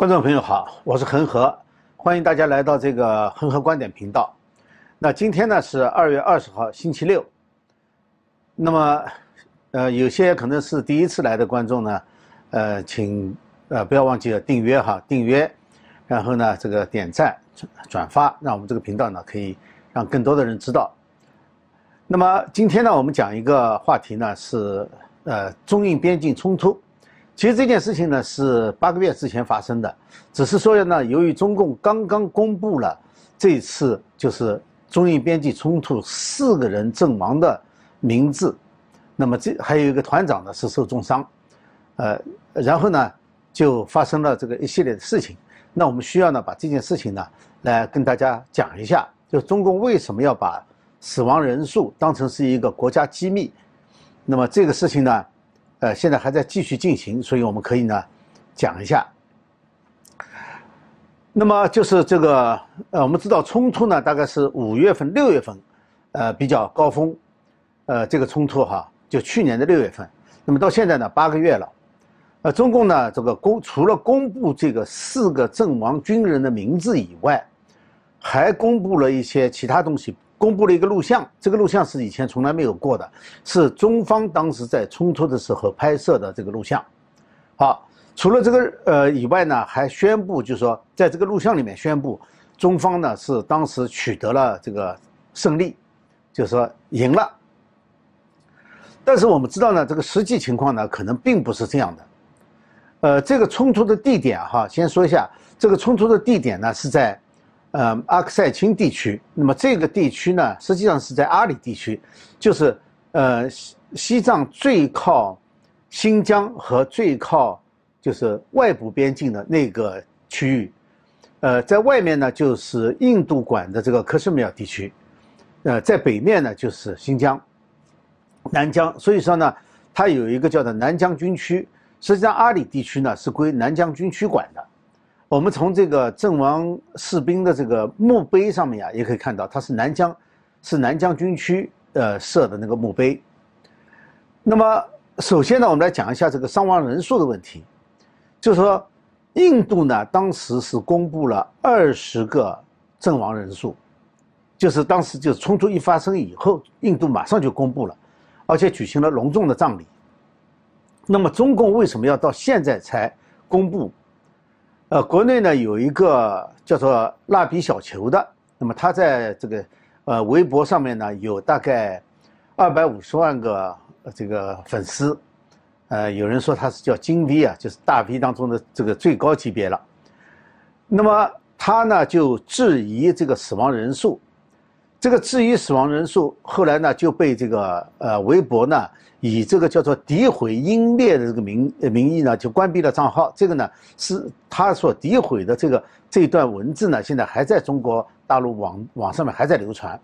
观众朋友好，我是恒河，欢迎大家来到这个恒河观点频道。那今天呢是二月二十号，星期六。那么，呃，有些可能是第一次来的观众呢，呃，请呃不要忘记了订阅哈，订阅，然后呢这个点赞、转发，让我们这个频道呢可以让更多的人知道。那么今天呢，我们讲一个话题呢是呃中印边境冲突。其实这件事情呢是八个月之前发生的，只是说呢，由于中共刚刚公布了这次就是中印边境冲突四个人阵亡的名字，那么这还有一个团长呢是受重伤，呃，然后呢就发生了这个一系列的事情。那我们需要呢把这件事情呢来跟大家讲一下，就中共为什么要把死亡人数当成是一个国家机密？那么这个事情呢？呃，现在还在继续进行，所以我们可以呢讲一下。那么就是这个，呃，我们知道冲突呢大概是五月份、六月份，呃，比较高峰，呃，这个冲突哈，就去年的六月份。那么到现在呢，八个月了，呃，中共呢这个公除了公布这个四个阵亡军人的名字以外，还公布了一些其他东西。公布了一个录像，这个录像是以前从来没有过的，是中方当时在冲突的时候拍摄的这个录像。好，除了这个呃以外呢，还宣布就是说，在这个录像里面宣布，中方呢是当时取得了这个胜利，就是说赢了。但是我们知道呢，这个实际情况呢可能并不是这样的。呃，这个冲突的地点哈，先说一下，这个冲突的地点呢是在。呃，阿克塞钦地区，那么这个地区呢，实际上是在阿里地区，就是呃西西藏最靠新疆和最靠就是外部边境的那个区域，呃，在外面呢就是印度管的这个克什米尔地区，呃，在北面呢就是新疆、南疆，所以说呢，它有一个叫做南疆军区，实际上阿里地区呢是归南疆军区管的。我们从这个阵亡士兵的这个墓碑上面啊，也可以看到，它是南疆，是南疆军区呃设的那个墓碑。那么，首先呢，我们来讲一下这个伤亡人数的问题，就是说，印度呢当时是公布了二十个阵亡人数，就是当时就冲突一发生以后，印度马上就公布了，而且举行了隆重的葬礼。那么，中共为什么要到现在才公布？呃，国内呢有一个叫做蜡笔小球的，那么他在这个呃微博上面呢有大概二百五十万个这个粉丝，呃，有人说他是叫金 V 啊，就是大 V 当中的这个最高级别了。那么他呢就质疑这个死亡人数，这个质疑死亡人数，后来呢就被这个呃微博呢。以这个叫做诋毁英烈的这个名名义呢，就关闭了账号。这个呢，是他所诋毁的这个这段文字呢，现在还在中国大陆网网上面还在流传。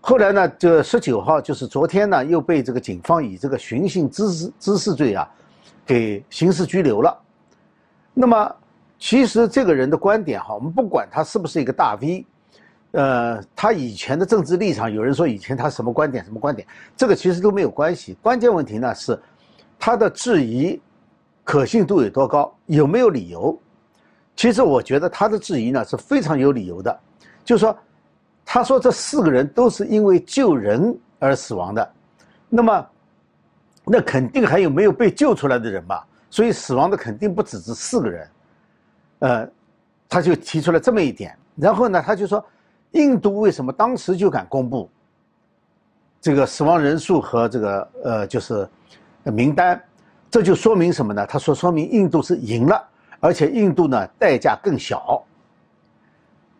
后来呢，这十九号就是昨天呢，又被这个警方以这个寻衅滋事滋事罪啊，给刑事拘留了。那么，其实这个人的观点哈，我们不管他是不是一个大 V。呃，他以前的政治立场，有人说以前他什么观点，什么观点，这个其实都没有关系。关键问题呢是，他的质疑可信度有多高，有没有理由？其实我觉得他的质疑呢是非常有理由的，就是说，他说这四个人都是因为救人而死亡的，那么，那肯定还有没有被救出来的人吧？所以死亡的肯定不只是四个人，呃，他就提出了这么一点，然后呢，他就说。印度为什么当时就敢公布这个死亡人数和这个呃就是名单？这就说明什么呢？他说说明印度是赢了，而且印度呢代价更小。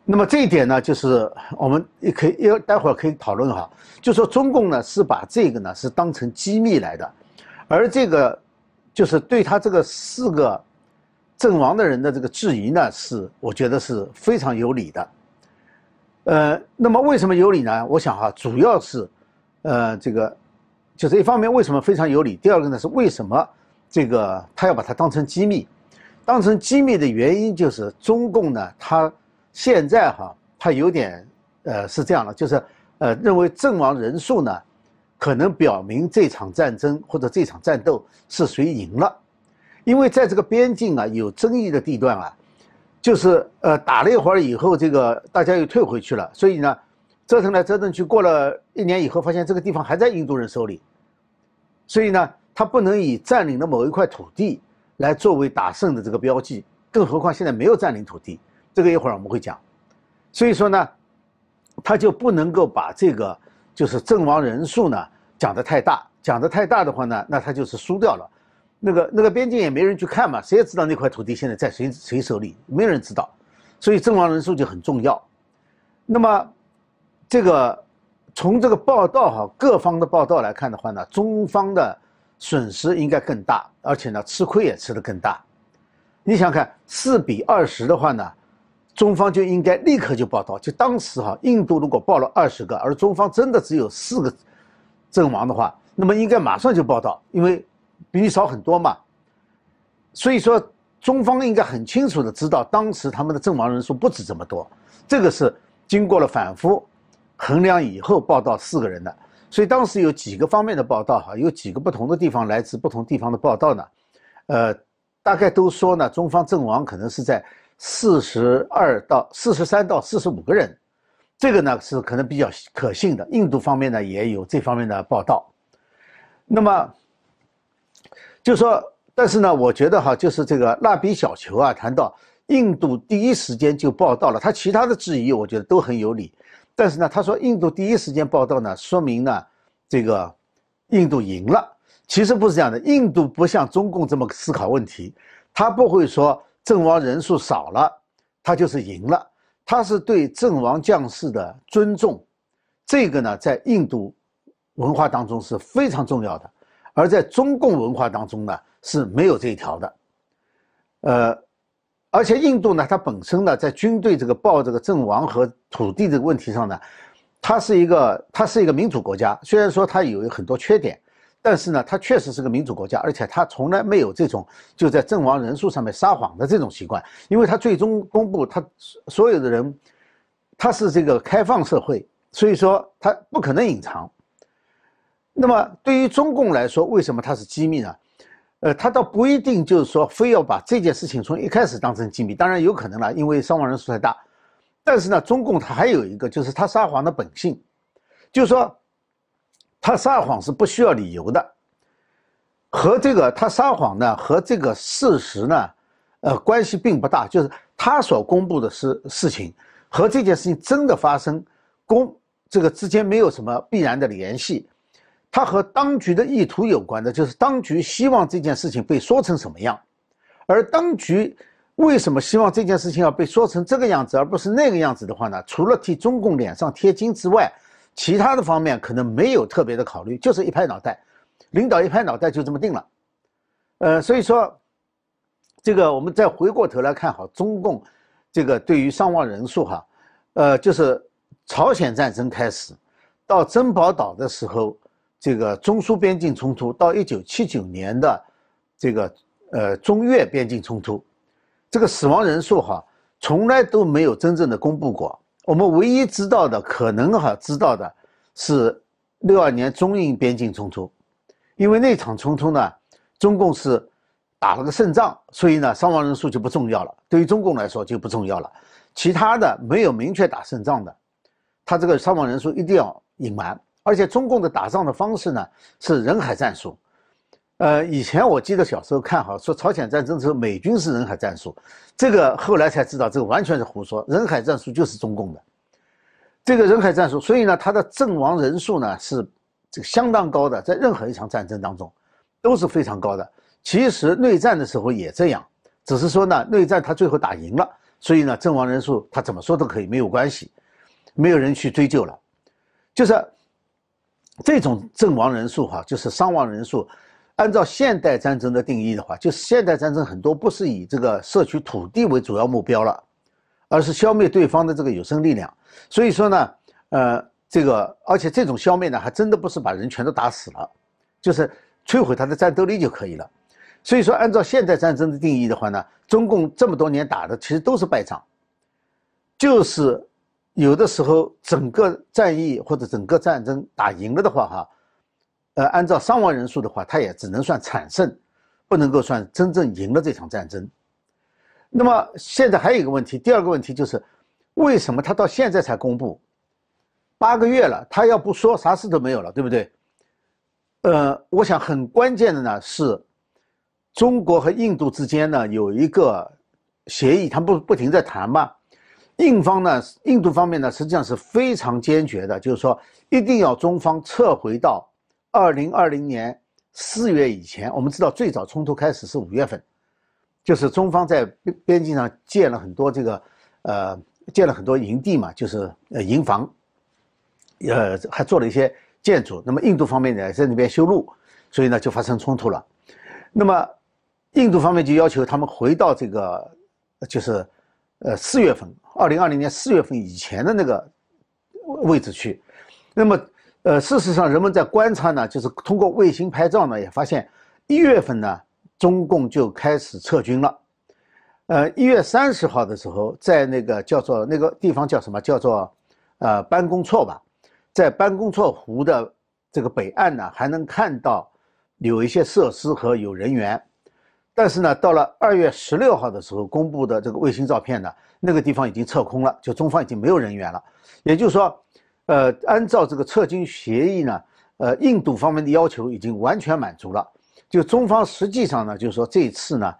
那么这一点呢，就是我们也可以要待会儿可以讨论哈。就说中共呢是把这个呢是当成机密来的，而这个就是对他这个四个阵亡的人的这个质疑呢，是我觉得是非常有理的。呃，那么为什么有理呢？我想哈，主要是，呃，这个，就是一方面为什么非常有理，第二个呢是为什么这个他要把它当成机密，当成机密的原因就是中共呢，他现在哈，他有点呃是这样的，就是呃认为阵亡人数呢，可能表明这场战争或者这场战斗是谁赢了，因为在这个边境啊有争议的地段啊，就是呃打了一会儿以后，这个大家又退回去了，所以呢，折腾来折腾去，过了一年以后，发现这个地方还在印度人手里，所以呢，他不能以占领的某一块土地来作为打胜的这个标记，更何况现在没有占领土地，这个一会儿我们会讲，所以说呢，他就不能够把这个就是阵亡人数呢讲得太大，讲得太大的话呢，那他就是输掉了。那个那个边境也没人去看嘛，谁也知道那块土地现在在谁谁手里，没人知道，所以阵亡人数就很重要。那么，这个从这个报道哈，各方的报道来看的话呢，中方的损失应该更大，而且呢吃亏也吃得更大。你想看四比二十的话呢，中方就应该立刻就报道。就当时哈，印度如果报了二十个，而中方真的只有四个阵亡的话，那么应该马上就报道，因为。比你少很多嘛，所以说中方应该很清楚的知道，当时他们的阵亡人数不止这么多，这个是经过了反复衡量以后报道四个人的，所以当时有几个方面的报道哈，有几个不同的地方来自不同地方的报道呢，呃，大概都说呢，中方阵亡可能是在四十二到四十三到四十五个人，这个呢是可能比较可信的，印度方面呢也有这方面的报道，那么。就说，但是呢，我觉得哈，就是这个蜡笔小球啊，谈到印度第一时间就报道了，他其他的质疑我觉得都很有理，但是呢，他说印度第一时间报道呢，说明呢，这个印度赢了。其实不是这样的，印度不像中共这么思考问题，他不会说阵亡人数少了，他就是赢了，他是对阵亡将士的尊重，这个呢，在印度文化当中是非常重要的。而在中共文化当中呢是没有这一条的，呃，而且印度呢，它本身呢在军队这个报这个阵亡和土地这个问题上呢，它是一个它是一个民主国家，虽然说它有很多缺点，但是呢，它确实是个民主国家，而且它从来没有这种就在阵亡人数上面撒谎的这种习惯，因为它最终公布它所有的人，它是这个开放社会，所以说它不可能隐藏。那么对于中共来说，为什么它是机密呢？呃，它倒不一定就是说非要把这件事情从一开始当成机密，当然有可能了，因为伤亡人数太大。但是呢，中共它还有一个，就是它撒谎的本性，就是说，它撒谎是不需要理由的，和这个它撒谎呢和这个事实呢，呃，关系并不大，就是他所公布的事事情和这件事情真的发生，公这个之间没有什么必然的联系。它和当局的意图有关的，就是当局希望这件事情被说成什么样，而当局为什么希望这件事情要被说成这个样子，而不是那个样子的话呢？除了替中共脸上贴金之外，其他的方面可能没有特别的考虑，就是一拍脑袋，领导一拍脑袋就这么定了。呃，所以说，这个我们再回过头来看好中共这个对于伤亡人数哈，呃，就是朝鲜战争开始到珍宝岛的时候。这个中苏边境冲突到一九七九年的这个呃中越边境冲突，这个死亡人数哈从来都没有真正的公布过。我们唯一知道的可能哈知道的是六二年中印边境冲突，因为那场冲突呢，中共是打了个胜仗，所以呢伤亡人数就不重要了。对于中共来说就不重要了。其他的没有明确打胜仗的，他这个伤亡人数一定要隐瞒。而且中共的打仗的方式呢是人海战术，呃，以前我记得小时候看哈说朝鲜战争时候美军是人海战术，这个后来才知道这个完全是胡说，人海战术就是中共的，这个人海战术，所以呢它的阵亡人数呢是这个相当高的，在任何一场战争当中都是非常高的。其实内战的时候也这样，只是说呢内战他最后打赢了，所以呢阵亡人数他怎么说都可以没有关系，没有人去追究了，就是。这种阵亡人数哈，就是伤亡人数，按照现代战争的定义的话，就是现代战争很多不是以这个摄取土地为主要目标了，而是消灭对方的这个有生力量。所以说呢，呃，这个而且这种消灭呢，还真的不是把人全都打死了，就是摧毁他的战斗力就可以了。所以说，按照现代战争的定义的话呢，中共这么多年打的其实都是败仗，就是。有的时候，整个战役或者整个战争打赢了的话，哈，呃，按照伤亡人数的话，它也只能算惨胜，不能够算真正赢了这场战争。那么现在还有一个问题，第二个问题就是，为什么他到现在才公布？八个月了，他要不说啥事都没有了，对不对？呃，我想很关键的呢是，中国和印度之间呢有一个协议，他不不停在谈嘛。印方呢，印度方面呢实际上是非常坚决的，就是说一定要中方撤回到二零二零年四月以前。我们知道最早冲突开始是五月份，就是中方在边边境上建了很多这个呃建了很多营地嘛，就是呃营房。呃，还做了一些建筑。那么印度方面呢，在那边修路，所以呢就发生冲突了。那么印度方面就要求他们回到这个，就是呃四月份，二零二零年四月份以前的那个位置去。那么呃，事实上人们在观察呢，就是通过卫星拍照呢，也发现一月份呢，中共就开始撤军了。呃，一月三十号的时候，在那个叫做那个地方叫什么？叫做呃班公错吧。在班公错湖的这个北岸呢，还能看到有一些设施和有人员，但是呢，到了二月十六号的时候公布的这个卫星照片呢，那个地方已经撤空了，就中方已经没有人员了。也就是说，呃，按照这个撤军协议呢，呃，印度方面的要求已经完全满足了。就中方实际上呢，就是说这一次呢，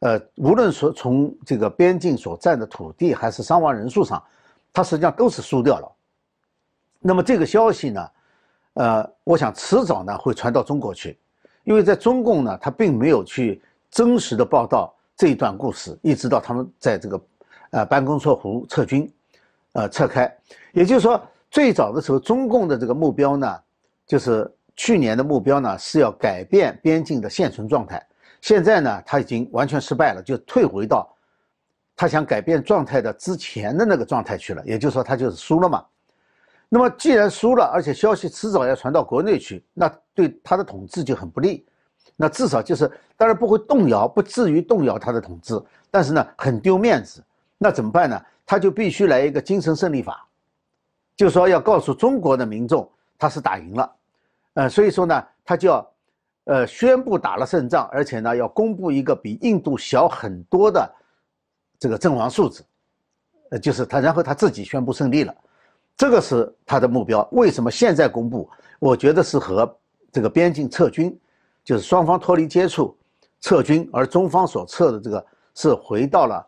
呃，无论说从这个边境所占的土地还是伤亡人数上，它实际上都是输掉了。那么这个消息呢，呃，我想迟早呢会传到中国去，因为在中共呢，他并没有去真实的报道这一段故事，一直到他们在这个，呃，班公错湖撤军，呃，撤开。也就是说，最早的时候，中共的这个目标呢，就是去年的目标呢是要改变边境的现存状态。现在呢，他已经完全失败了，就退回到他想改变状态的之前的那个状态去了。也就是说，他就是输了嘛。那么既然输了，而且消息迟早要传到国内去，那对他的统治就很不利。那至少就是，当然不会动摇，不至于动摇他的统治，但是呢，很丢面子。那怎么办呢？他就必须来一个精神胜利法，就说要告诉中国的民众他是打赢了。呃，所以说呢，他就要，呃，宣布打了胜仗，而且呢，要公布一个比印度小很多的这个阵亡数字，呃，就是他，然后他自己宣布胜利了。这个是他的目标。为什么现在公布？我觉得是和这个边境撤军，就是双方脱离接触，撤军，而中方所撤的这个是回到了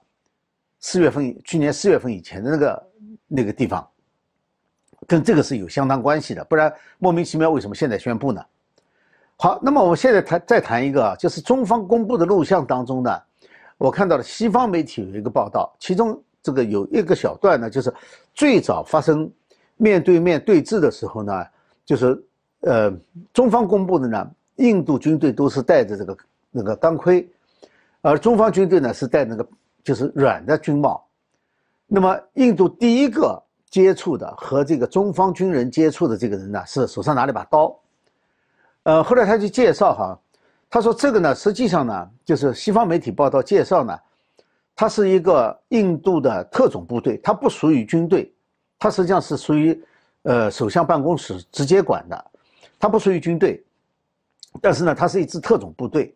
四月份，去年四月份以前的那个那个地方，跟这个是有相当关系的。不然莫名其妙为什么现在宣布呢？好，那么我们现在谈再谈一个，就是中方公布的录像当中呢，我看到了西方媒体有一个报道，其中。这个有一个小段呢，就是最早发生面对面对峙的时候呢，就是呃中方公布的呢，印度军队都是戴着这个那个钢盔，而中方军队呢是戴那个就是软的军帽。那么印度第一个接触的和这个中方军人接触的这个人呢，是手上拿了一把刀。呃，后来他就介绍哈，他说这个呢，实际上呢，就是西方媒体报道介绍呢。它是一个印度的特种部队，它不属于军队，它实际上是属于，呃，首相办公室直接管的，它不属于军队，但是呢，它是一支特种部队，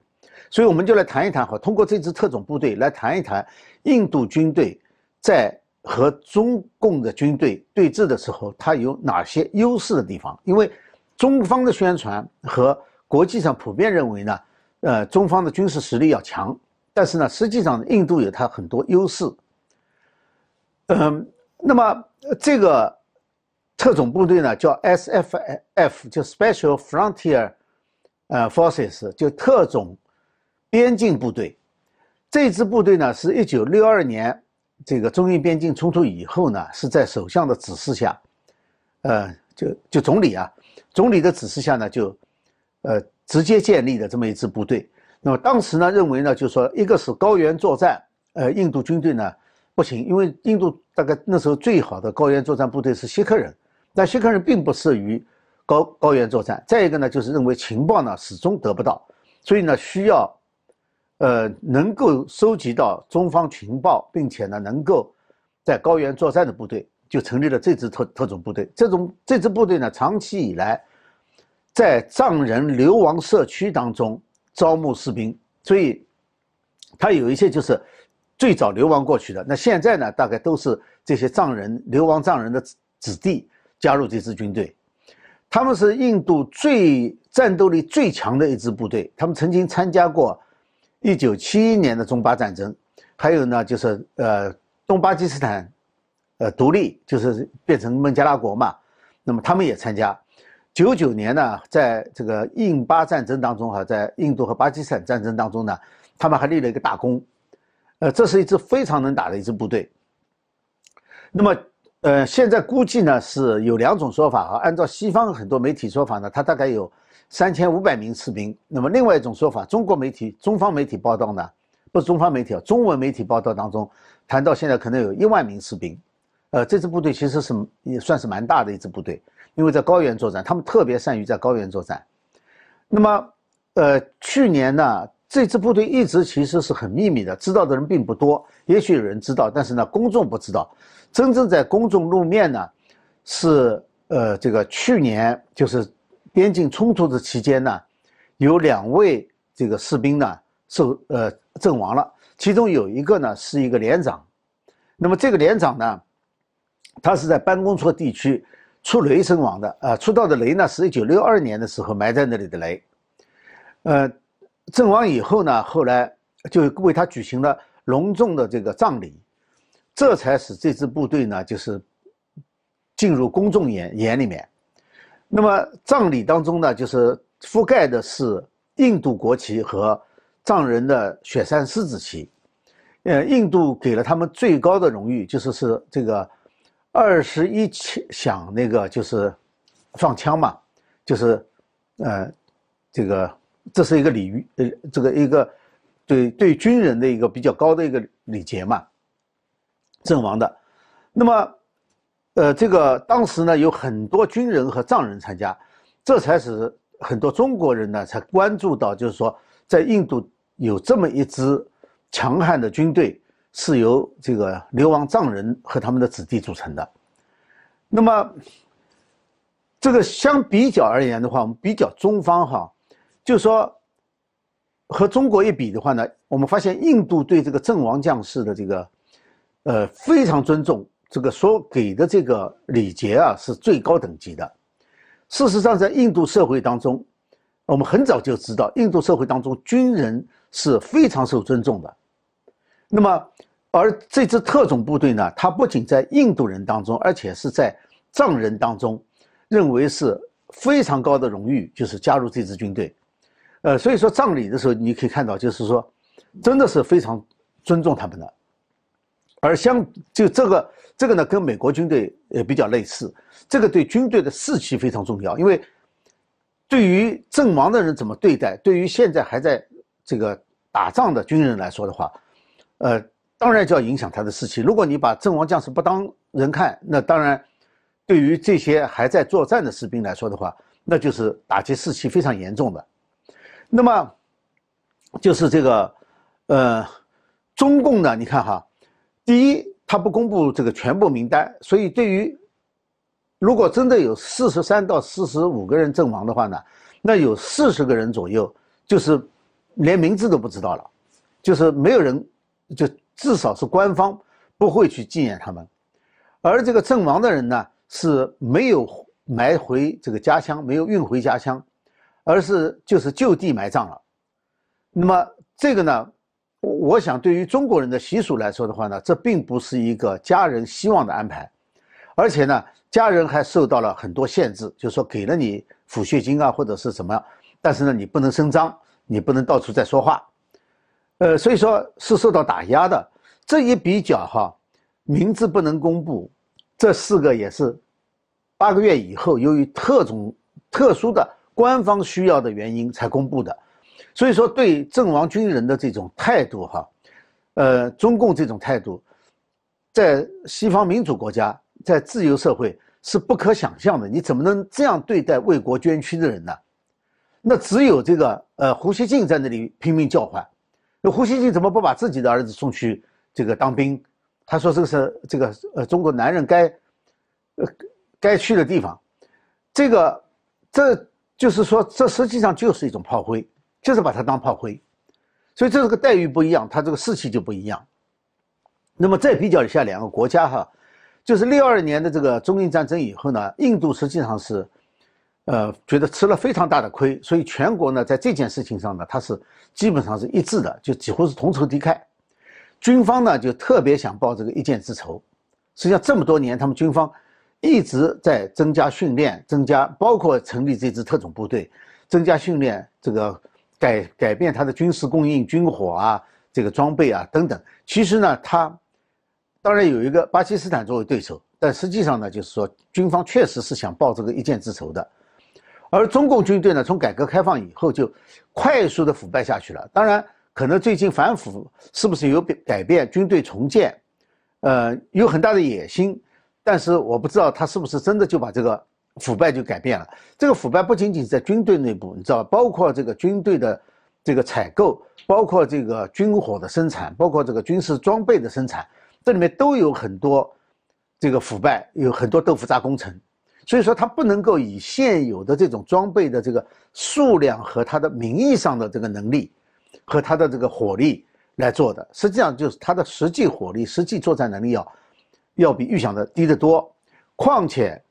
所以我们就来谈一谈，好，通过这支特种部队来谈一谈印度军队在和中共的军队对峙的时候，它有哪些优势的地方？因为中方的宣传和国际上普遍认为呢，呃，中方的军事实力要强。但是呢，实际上印度有它很多优势。嗯，那么这个特种部队呢，叫 SFF，就 Special Frontier，呃，Forces，就特种边境部队。这支部队呢，是一九六二年这个中印边境冲突以后呢，是在首相的指示下，呃，就就总理啊，总理的指示下呢，就呃直接建立的这么一支部队。那么当时呢，认为呢，就是说，一个是高原作战，呃，印度军队呢不行，因为印度大概那时候最好的高原作战部队是锡克人，但锡克人并不适于高高原作战。再一个呢，就是认为情报呢始终得不到，所以呢需要，呃，能够收集到中方情报，并且呢能够在高原作战的部队，就成立了这支特特种部队。这种这支部队呢，长期以来在藏人流亡社区当中。招募士兵，所以他有一些就是最早流亡过去的。那现在呢，大概都是这些藏人流亡藏人的子弟加入这支军队。他们是印度最战斗力最强的一支部队，他们曾经参加过1971年的中巴战争，还有呢就是呃东巴基斯坦，呃独立就是变成孟加拉国嘛，那么他们也参加。99年呢，在这个印巴战争当中哈，在印度和巴基斯坦战争当中呢，他们还立了一个大功，呃，这是一支非常能打的一支部队。那么。呃，现在估计呢是有两种说法啊。按照西方很多媒体说法呢，他大概有三千五百名士兵。那么另外一种说法，中国媒体、中方媒体报道呢，不是中方媒体啊，中文媒体报道当中谈到现在可能有一万名士兵。呃，这支部队其实是也算是蛮大的一支部队，因为在高原作战，他们特别善于在高原作战。那么，呃，去年呢，这支部队一直其实是很秘密的，知道的人并不多。也许有人知道，但是呢，公众不知道。真正在公众露面呢，是呃，这个去年就是边境冲突的期间呢，有两位这个士兵呢受呃阵亡了，其中有一个呢是一个连长，那么这个连长呢，他是在办公处地区出雷身亡的，呃，出到的雷呢是一九六二年的时候埋在那里的雷，呃，阵亡以后呢，后来就为他举行了隆重的这个葬礼。这才使这支部队呢，就是进入公众眼眼里面。那么葬礼当中呢，就是覆盖的是印度国旗和藏人的雪山狮子旗。呃，印度给了他们最高的荣誉，就是是这个二十一响那个就是放枪嘛，就是呃这个这是一个礼遇，呃这个一个对对军人的一个比较高的一个礼节嘛。阵亡的，那么，呃，这个当时呢有很多军人和藏人参加，这才使很多中国人呢才关注到，就是说在印度有这么一支强悍的军队，是由这个流亡藏人和他们的子弟组成的。那么，这个相比较而言的话，我们比较中方哈，就是说和中国一比的话呢，我们发现印度对这个阵亡将士的这个。呃，非常尊重这个所给的这个礼节啊，是最高等级的。事实上，在印度社会当中，我们很早就知道，印度社会当中军人是非常受尊重的。那么，而这支特种部队呢，它不仅在印度人当中，而且是在藏人当中，认为是非常高的荣誉，就是加入这支军队。呃，所以说葬礼的时候，你可以看到，就是说，真的是非常尊重他们的。而相就这个这个呢，跟美国军队也比较类似。这个对军队的士气非常重要，因为对于阵亡的人怎么对待，对于现在还在这个打仗的军人来说的话，呃，当然就要影响他的士气。如果你把阵亡将士不当人看，那当然对于这些还在作战的士兵来说的话，那就是打击士气非常严重的。那么就是这个呃，中共呢，你看哈。第一，他不公布这个全部名单，所以对于如果真的有四十三到四十五个人阵亡的话呢，那有四十个人左右就是连名字都不知道了，就是没有人，就至少是官方不会去纪念他们，而这个阵亡的人呢是没有埋回这个家乡，没有运回家乡，而是就是就地埋葬了。那么这个呢？我想，对于中国人的习俗来说的话呢，这并不是一个家人希望的安排，而且呢，家人还受到了很多限制，就是说给了你抚恤金啊，或者是什么，但是呢，你不能声张，你不能到处在说话，呃，所以说是受到打压的。这一比较哈，名字不能公布，这四个也是八个月以后，由于特种特殊的官方需要的原因才公布的。所以说，对阵亡军人的这种态度，哈，呃，中共这种态度，在西方民主国家，在自由社会是不可想象的。你怎么能这样对待为国捐躯的人呢？那只有这个呃胡锡进在那里拼命叫唤。那胡锡进怎么不把自己的儿子送去这个当兵？他说这个是这个呃中国男人该呃该去的地方。这个这就是说，这实际上就是一种炮灰。就是把他当炮灰，所以这个待遇不一样，他这个士气就不一样。那么再比较一下两个国家哈，就是六二年的这个中印战争以后呢，印度实际上是，呃，觉得吃了非常大的亏，所以全国呢在这件事情上呢，它是基本上是一致的，就几乎是同仇敌忾。军方呢就特别想报这个一箭之仇。实际上这么多年，他们军方一直在增加训练，增加包括成立这支特种部队，增加训练，这个改改变它的军事供应、军火啊，这个装备啊等等。其实呢，他。当然有一个巴基斯坦作为对手，但实际上呢，就是说军方确实是想报这个一箭之仇的，而中共军队呢，从改革开放以后就快速的腐败下去了。当然，可能最近反腐是不是有改变？军队重建，呃，有很大的野心，但是我不知道他是不是真的就把这个腐败就改变了。这个腐败不仅仅在军队内部，你知道，包括这个军队的这个采购，包括这个军火的生产，包括这个军事装备的生产。这里面都有很多这个腐败，有很多豆腐渣工程，所以说它不能够以现有的这种装备的这个数量和它的名义上的这个能力和它的这个火力来做的，实际上就是它的实际火力、实际作战能力要要比预想的低得多。况且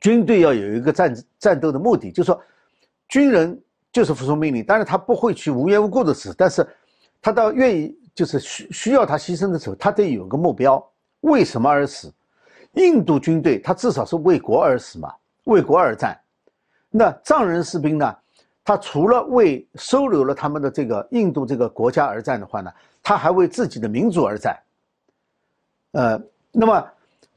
军队要有一个战战斗的目的，就是说军人就是服从命令，但是他不会去无缘无故的死，但是他倒愿意。就是需需要他牺牲的时候，他得有个目标，为什么而死？印度军队他至少是为国而死嘛，为国而战。那藏人士兵呢？他除了为收留了他们的这个印度这个国家而战的话呢，他还为自己的民族而战。呃，那么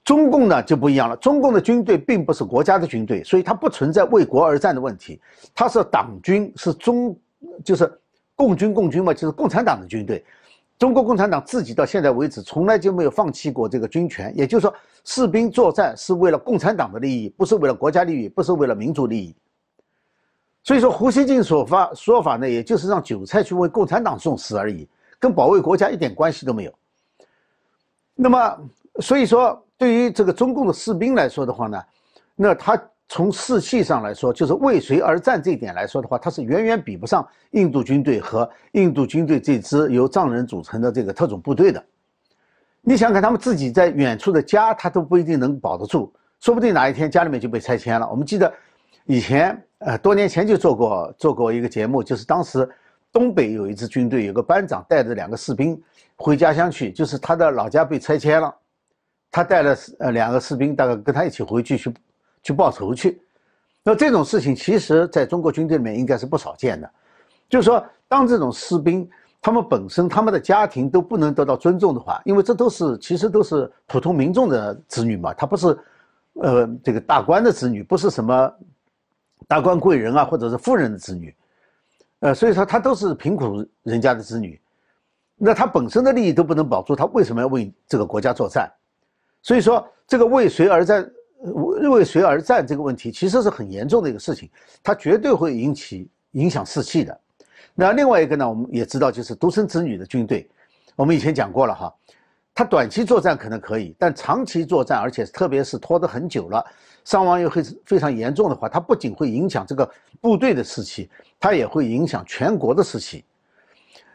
中共呢就不一样了，中共的军队并不是国家的军队，所以它不存在为国而战的问题，它是党军，是中就是共军，共军嘛，就是共产党的军队。中国共产党自己到现在为止从来就没有放弃过这个军权，也就是说，士兵作战是为了共产党的利益，不是为了国家利益，不是为了民族利益。所以说，胡锡进所发说法呢，也就是让韭菜去为共产党送死而已，跟保卫国家一点关系都没有。那么，所以说，对于这个中共的士兵来说的话呢，那他。从士气上来说，就是为谁而战这一点来说的话，他是远远比不上印度军队和印度军队这支由藏人组成的这个特种部队的。你想看他们自己在远处的家，他都不一定能保得住，说不定哪一天家里面就被拆迁了。我们记得以前，呃，多年前就做过做过一个节目，就是当时东北有一支军队，有个班长带着两个士兵回家乡去，就是他的老家被拆迁了，他带了呃两个士兵，大概跟他一起回去去。去报仇去，那这种事情其实在中国军队里面应该是不少见的。就是说，当这种士兵他们本身他们的家庭都不能得到尊重的话，因为这都是其实都是普通民众的子女嘛，他不是呃这个大官的子女，不是什么达官贵人啊或者是富人的子女，呃，所以说他都是贫苦人家的子女，那他本身的利益都不能保住，他为什么要为这个国家作战？所以说，这个为谁而战？为谁而战这个问题其实是很严重的一个事情，它绝对会引起影响士气的。那另外一个呢，我们也知道，就是独生子女的军队，我们以前讲过了哈，他短期作战可能可以，但长期作战，而且特别是拖得很久了，伤亡又会非常严重的话，它不仅会影响这个部队的士气，它也会影响全国的士气。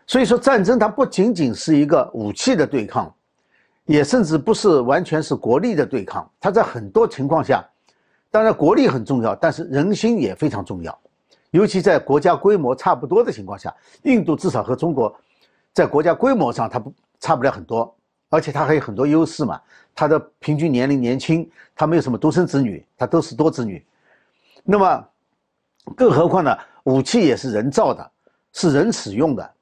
所以说，战争它不仅仅是一个武器的对抗。也甚至不是完全是国力的对抗，它在很多情况下，当然国力很重要，但是人心也非常重要，尤其在国家规模差不多的情况下，印度至少和中国在国家规模上它不差不了很多，而且它还有很多优势嘛，它的平均年龄年轻，它没有什么独生子女，它都是多子女，那么更何况呢，武器也是人造的，是人使用的，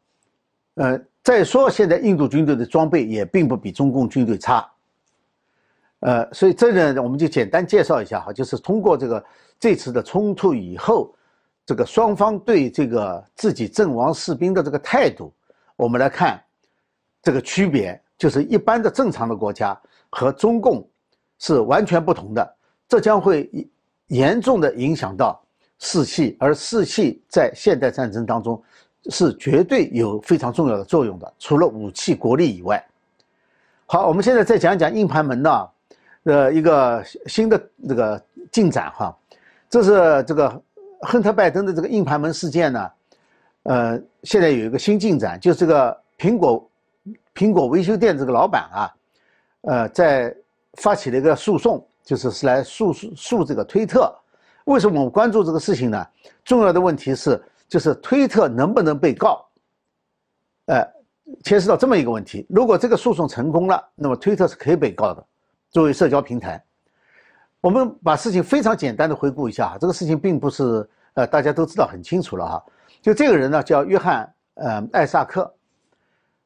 呃。再说，现在印度军队的装备也并不比中共军队差，呃，所以这呢，我们就简单介绍一下哈，就是通过这个这次的冲突以后，这个双方对这个自己阵亡士兵的这个态度，我们来看这个区别，就是一般的正常的国家和中共是完全不同的，这将会严重的影响到士气，而士气在现代战争当中。是绝对有非常重要的作用的，除了武器国力以外。好，我们现在再讲讲硬盘门呢，呃，一个新的这个进展哈。这是这个亨特拜登的这个硬盘门事件呢，呃，现在有一个新进展，就是这个苹果苹果维修店这个老板啊，呃，在发起了一个诉讼，就是是来诉诉诉这个推特。为什么我们关注这个事情呢？重要的问题是，就是推特能不能被告？呃，牵涉到这么一个问题。如果这个诉讼成功了，那么推特是可以被告的，作为社交平台。我们把事情非常简单的回顾一下，这个事情并不是呃大家都知道很清楚了哈。就这个人呢，叫约翰呃艾萨克，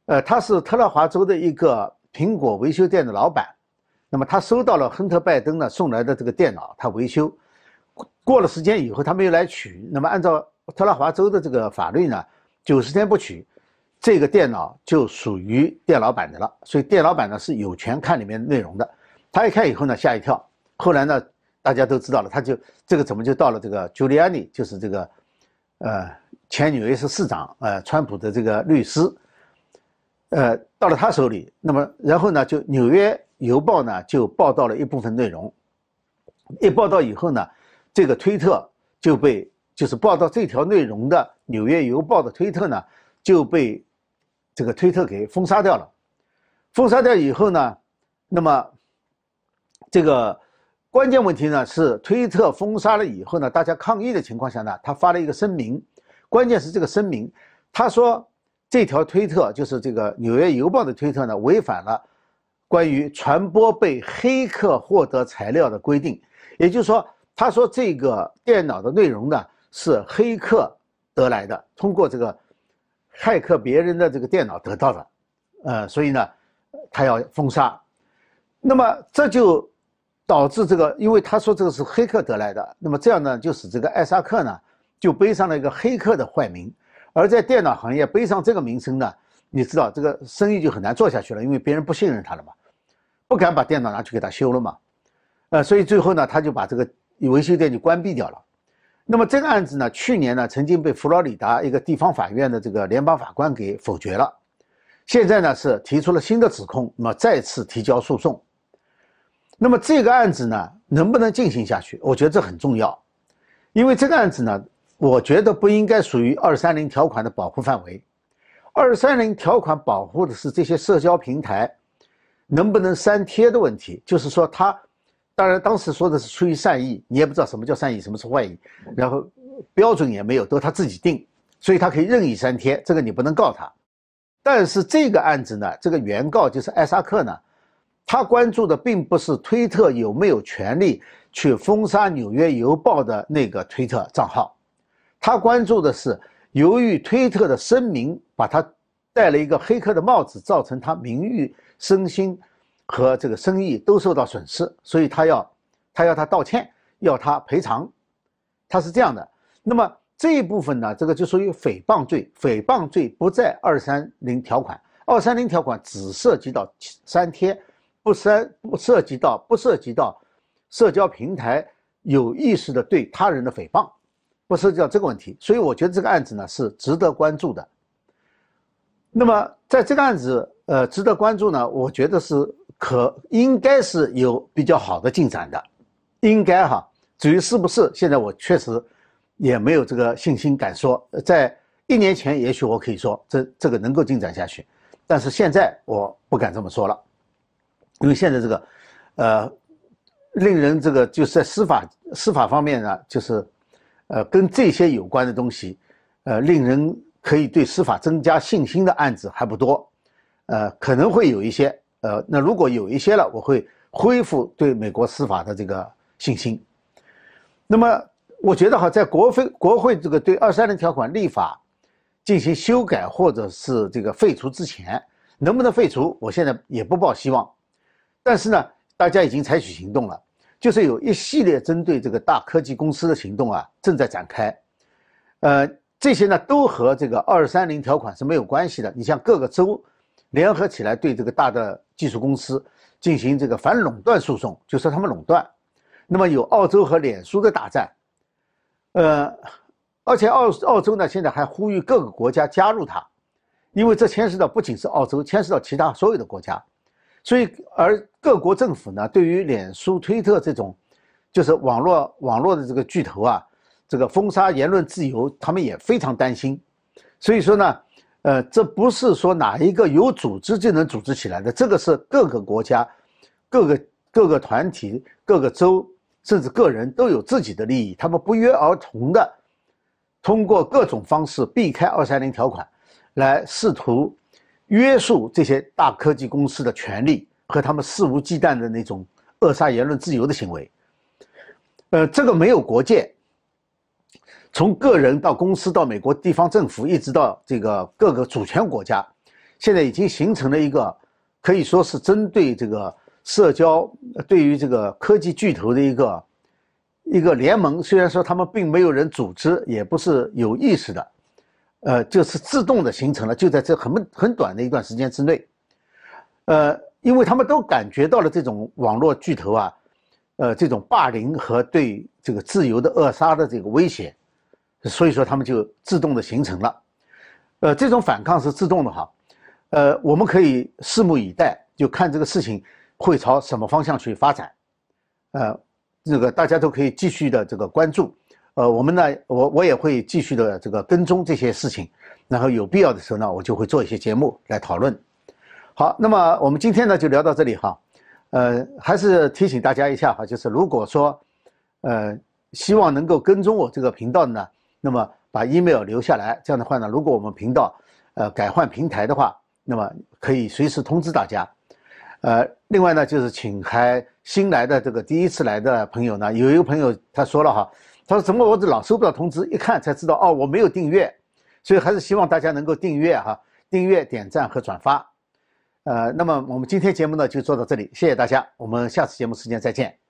呃，他是特拉华州的一个苹果维修店的老板。那么他收到了亨特拜登呢送来的这个电脑，他维修。过了时间以后，他没有来取。那么按照特拉华州的这个法律呢，九十天不取，这个电脑就属于店老板的了。所以店老板呢是有权看里面内容的。他一看以后呢，吓一跳。后来呢，大家都知道了，他就这个怎么就到了这个 Giuliani，就是这个，呃，前纽约市市长，呃，川普的这个律师，呃，到了他手里。那么然后呢，就纽约邮报呢就报道了一部分内容。一报道以后呢。这个推特就被就是报道这条内容的《纽约邮报》的推特呢就被这个推特给封杀掉了。封杀掉以后呢，那么这个关键问题呢是推特封杀了以后呢，大家抗议的情况下呢，他发了一个声明。关键是这个声明，他说这条推特就是这个《纽约邮报》的推特呢，违反了关于传播被黑客获得材料的规定，也就是说。他说：“这个电脑的内容呢是黑客得来的，通过这个骇客别人的这个电脑得到的，呃，所以呢，他要封杀。那么这就导致这个，因为他说这个是黑客得来的，那么这样呢，就使这个艾萨克呢就背上了一个黑客的坏名。而在电脑行业背上这个名声呢，你知道这个生意就很难做下去了，因为别人不信任他了嘛，不敢把电脑拿去给他修了嘛，呃，所以最后呢，他就把这个。”维修店就关闭掉了。那么这个案子呢，去年呢曾经被佛罗里达一个地方法院的这个联邦法官给否决了。现在呢是提出了新的指控，那么再次提交诉讼。那么这个案子呢能不能进行下去？我觉得这很重要，因为这个案子呢，我觉得不应该属于二三零条款的保护范围。二三零条款保护的是这些社交平台能不能删帖的问题，就是说它。当然，当时说的是出于善意，你也不知道什么叫善意，什么是坏意，然后标准也没有，都他自己定，所以他可以任意删帖，这个你不能告他。但是这个案子呢，这个原告就是艾萨克呢，他关注的并不是推特有没有权利去封杀《纽约邮报》的那个推特账号，他关注的是由于推特的声明把他戴了一个黑客的帽子，造成他名誉身心。和这个生意都受到损失，所以他要，他要他道歉，要他赔偿，他是这样的。那么这一部分呢，这个就属于诽谤罪。诽谤罪不在二三零条款，二三零条款只涉及到删帖，不删不涉及到不涉及到社交平台有意识的对他人的诽谤，不涉及到这个问题。所以我觉得这个案子呢是值得关注的。那么在这个案子，呃，值得关注呢，我觉得是。可应该是有比较好的进展的，应该哈。至于是不是，现在我确实也没有这个信心敢说。在一年前，也许我可以说这这个能够进展下去，但是现在我不敢这么说了，因为现在这个，呃，令人这个就是在司法司法方面呢，就是，呃，跟这些有关的东西，呃，令人可以对司法增加信心的案子还不多，呃，可能会有一些。呃，那如果有一些了，我会恢复对美国司法的这个信心。那么，我觉得哈，在国会国会这个对二三零条款立法进行修改或者是这个废除之前，能不能废除，我现在也不抱希望。但是呢，大家已经采取行动了，就是有一系列针对这个大科技公司的行动啊正在展开。呃，这些呢都和这个二三零条款是没有关系的。你像各个州。联合起来对这个大的技术公司进行这个反垄断诉讼，就说他们垄断。那么有澳洲和脸书的大战，呃，而且澳澳洲呢现在还呼吁各个国家加入它，因为这牵涉到不仅是澳洲，牵涉到其他所有的国家。所以而各国政府呢，对于脸书、推特这种就是网络网络的这个巨头啊，这个封杀言论自由，他们也非常担心。所以说呢。呃，这不是说哪一个有组织就能组织起来的，这个是各个国家、各个各个团体、各个州甚至个人都有自己的利益，他们不约而同的通过各种方式避开二三零条款，来试图约束这些大科技公司的权利和他们肆无忌惮的那种扼杀言论自由的行为。呃，这个没有国界。从个人到公司到美国地方政府，一直到这个各个主权国家，现在已经形成了一个可以说是针对这个社交，对于这个科技巨头的一个一个联盟。虽然说他们并没有人组织，也不是有意识的，呃，就是自动的形成了，就在这很很短的一段时间之内，呃，因为他们都感觉到了这种网络巨头啊，呃，这种霸凌和对这个自由的扼杀的这个威胁。所以说，他们就自动的形成了，呃，这种反抗是自动的哈，呃，我们可以拭目以待，就看这个事情会朝什么方向去发展，呃，这个大家都可以继续的这个关注，呃，我们呢，我我也会继续的这个跟踪这些事情，然后有必要的时候呢，我就会做一些节目来讨论。好，那么我们今天呢就聊到这里哈，呃，还是提醒大家一下哈，就是如果说，呃，希望能够跟踪我这个频道的呢。那么把 email 留下来，这样的话呢，如果我们频道呃改换平台的话，那么可以随时通知大家。呃，另外呢，就是请还新来的这个第一次来的朋友呢，有一个朋友他说了哈，他说怎么我老收不到通知，一看才知道哦，我没有订阅，所以还是希望大家能够订阅哈，订阅、点赞和转发。呃，那么我们今天节目呢就做到这里，谢谢大家，我们下次节目时间再见。